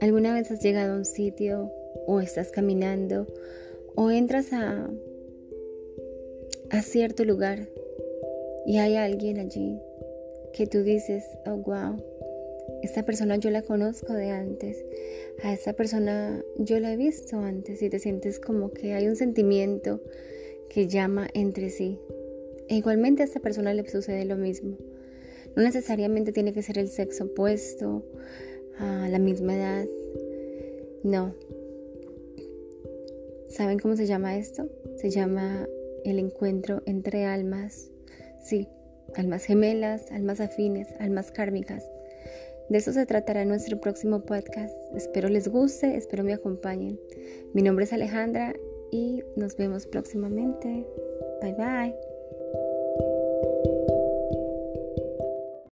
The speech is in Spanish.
¿Alguna vez has llegado a un sitio o estás caminando o entras a, a cierto lugar y hay alguien allí que tú dices, oh wow, esta persona yo la conozco de antes, a esta persona yo la he visto antes y te sientes como que hay un sentimiento que llama entre sí. E igualmente a esta persona le sucede lo mismo. No necesariamente tiene que ser el sexo opuesto, a la misma edad. No. ¿Saben cómo se llama esto? Se llama el encuentro entre almas. Sí, almas gemelas, almas afines, almas kármicas. De eso se tratará nuestro próximo podcast. Espero les guste, espero me acompañen. Mi nombre es Alejandra y nos vemos próximamente. Bye bye.